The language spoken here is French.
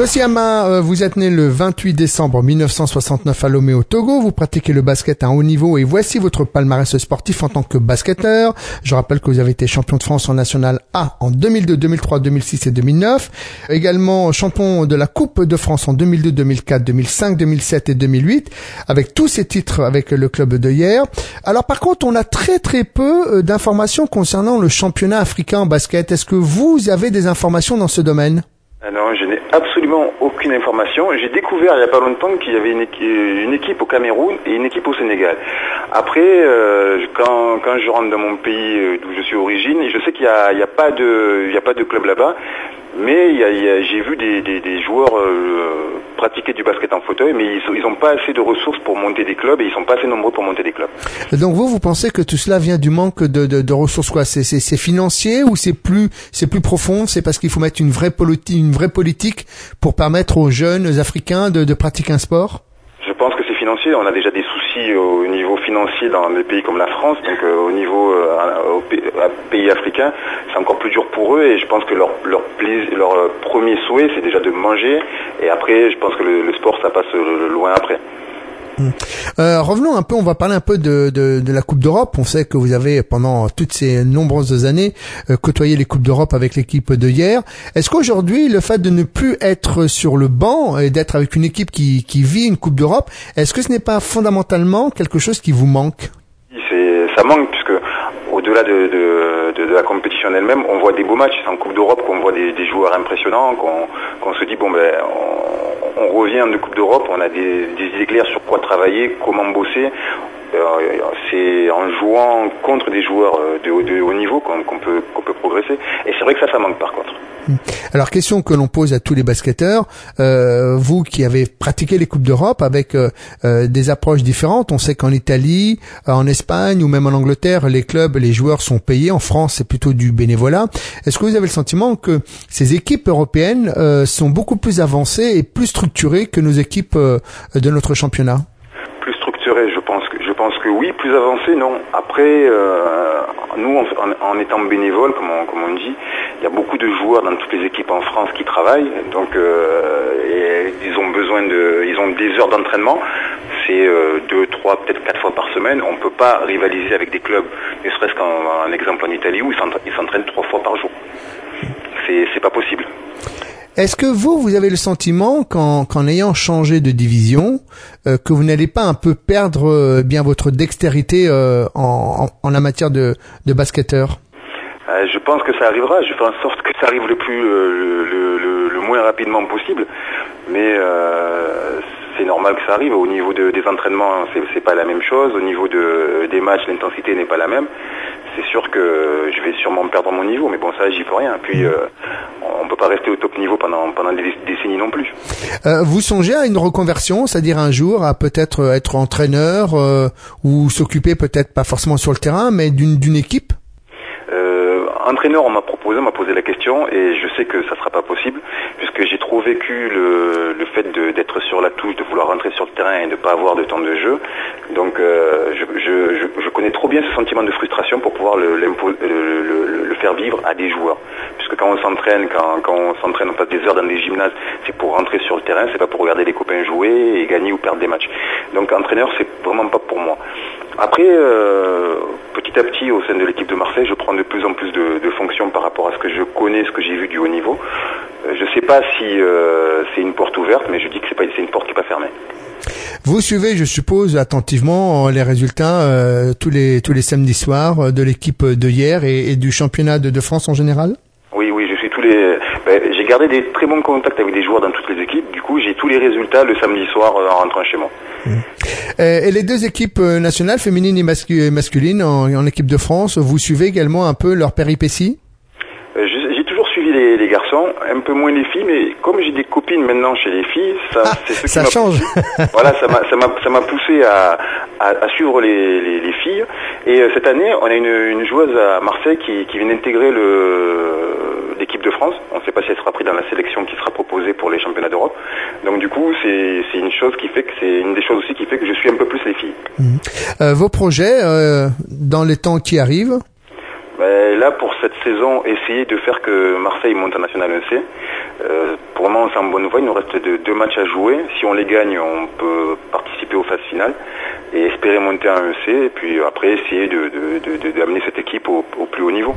Kosiama, euh, vous êtes né le 28 décembre 1969 à Lomé au Togo. Vous pratiquez le basket à haut niveau et voici votre palmarès sportif en tant que basketteur. Je rappelle que vous avez été champion de France en National A en 2002, 2003, 2006 et 2009. Également champion de la Coupe de France en 2002, 2004, 2005, 2007 et 2008 avec tous ces titres avec le club de hier. Alors par contre, on a très très peu euh, d'informations concernant le championnat africain en basket. Est-ce que vous avez des informations dans ce domaine? Ah non, je n'ai absolument aucune information. J'ai découvert il n'y a pas longtemps qu'il y avait une équipe, au Cameroun et une équipe au Sénégal. Après, euh, quand, je rentre dans mon pays euh, d'où je suis origine, je sais qu'il n'y a, de, a pas de club là-bas, mais j'ai vu des, joueurs euh, pratiquer du basket en fauteuil, mais ils n'ont pas assez de ressources pour monter des clubs et ils sont pas assez nombreux pour monter des clubs. Donc vous, vous pensez que tout cela vient du manque de, ressources quoi? C'est financier ou c'est plus c'est plus profond? C'est parce qu'il faut mettre une vraie politique, une vraie politique pour permettre aux jeunes africains de pratiquer un sport Je pense que c'est On a déjà des au niveau financier dans des pays comme la France, donc euh, au niveau euh, pays africains, c'est encore plus dur pour eux. Et je pense que leur, leur premier souhait c'est déjà de manger. Et après je pense que le sport ça passe loin après. Euh, revenons un peu, on va parler un peu de, de, de la Coupe d'Europe. On sait que vous avez pendant toutes ces nombreuses années euh, côtoyé les Coupes d'Europe avec l'équipe de hier. Est-ce qu'aujourd'hui, le fait de ne plus être sur le banc et d'être avec une équipe qui, qui vit une Coupe d'Europe, est-ce que ce n'est pas fondamentalement quelque chose qui vous manque? Ça manque puisque au-delà de, de, de, la compétition elle-même, on voit des beaux matchs. En Coupe d'Europe qu'on voit des, des, joueurs impressionnants, qu'on se dit bon ben on revient de Coupe d'Europe, on a des, des idées sur quoi travailler, comment bosser. Euh, c'est en jouant contre des joueurs euh, de haut, niveau qu'on peut, qu'on peut progresser. Et c'est vrai que ça, ça manque par contre. Hmm. Alors question que l'on pose à tous les basketteurs, euh, vous qui avez pratiqué les coupes d'Europe avec euh, euh des approches différentes, on sait qu'en Italie, en Espagne ou même en Angleterre, les clubs, les joueurs sont payés. En France, c'est plutôt du bénévolat. Est-ce que vous avez le sentiment que ces équipes européennes euh, sont beaucoup plus avancées et plus structurées que nos équipes de notre championnat Plus structurées, je pense que oui, plus avancées, non. Après, nous, en, étant bénévoles, comme on dit, il y a beaucoup de joueurs dans toutes les équipes en France qui travaillent, donc euh, ils ont besoin de, ils ont des heures d'entraînement. C'est euh, deux, trois, peut-être quatre fois par semaine. On ne peut pas rivaliser avec des clubs, ne serait-ce qu'un exemple en Italie où ils s'entraînent trois fois par jour. C'est pas possible. Est-ce que vous, vous avez le sentiment qu'en ayant changé de division, euh, que vous n'allez pas un peu perdre bien votre dextérité en, la matière de, de basketteur? Euh, je pense que ça arrivera. Je fais en sorte que ça arrive le plus, euh, le, moins rapidement possible. Mais euh, c'est normal que ça arrive. Au niveau des entraînements, c'est pas la même chose. Au niveau des matchs, l'intensité n'est pas la même. C'est sûr que je vais sûrement perdre mon niveau, mais bon, ça, j'y peux rien. Puis, on peut pas rester au top niveau pendant pendant des décennies non plus. vous songez à une reconversion, c'est-à-dire un jour à peut-être être entraîneur ou s'occuper peut-être pas forcément sur le terrain, mais d'une équipe? Entraîneur, on m'a proposé, on m'a posé la question et je sais que ça ne sera pas possible puisque j'ai trop vécu le, le fait d'être sur la touche, de vouloir rentrer sur le terrain et de ne pas avoir de temps de jeu. Donc euh, je, connais trop bien ce sentiment de frustration pour pouvoir le, le, faire vivre à des joueurs. Puisque quand on s'entraîne, quand, quand, on s'entraîne, on passe des heures dans des gymnases, c'est pour rentrer sur le terrain, c'est pas pour regarder les copains jouer et gagner ou perdre des matchs. Donc entraîneur, c'est vraiment pas pour moi. Après, euh, petit à petit, au sein de l'équipe de Marseille, je prends de plus en plus de, de fonctions par rapport à ce que je connais, ce que j'ai vu du haut niveau. Euh, je ne sais pas si euh, c'est une porte ouverte, mais je dis que c'est pas une porte qui n'est pas fermée. Vous suivez, je suppose, attentivement les résultats tous les tous les samedis soirs de l'équipe de hier et, du championnat de, France en général? gardé des très bons contacts avec des joueurs dans toutes les équipes. Du coup, j'ai tous les résultats le samedi soir euh, en rentrant chez moi. Mmh. Euh, et les deux équipes euh, nationales, féminines et, masculines, en, équipe de France, vous suivez également un peu leurs péripéties J'ai toujours suivi les, garçons, un peu moins les filles, mais comme j'ai des copines maintenant chez les filles, ça, ah, change. voilà, ça m'a poussé à, suivre les, filles. Et cette année, on a une, joueuse à Marseille qui vient d'intégrer le on ne sait pas si elle sera prise dans la sélection qui sera proposée pour les championnats d'Europe. Donc du coup, c'est une chose qui fait que c'est une des choses aussi qui fait que je suis un peu plus les filles. Mhm. Euh, vos projets euh, dans les temps qui arrivent ben, Là, pour cette saison, essayer de faire que Marseille monte en National 1C. Euh, pour moi, moment, c'est en bonne voie. Il nous reste deux, deux, matchs à jouer. Si on les gagne, on peut participer aux phases finales et espérer monter en EC. Et puis après, essayer d'amener cette équipe au plus haut niveau.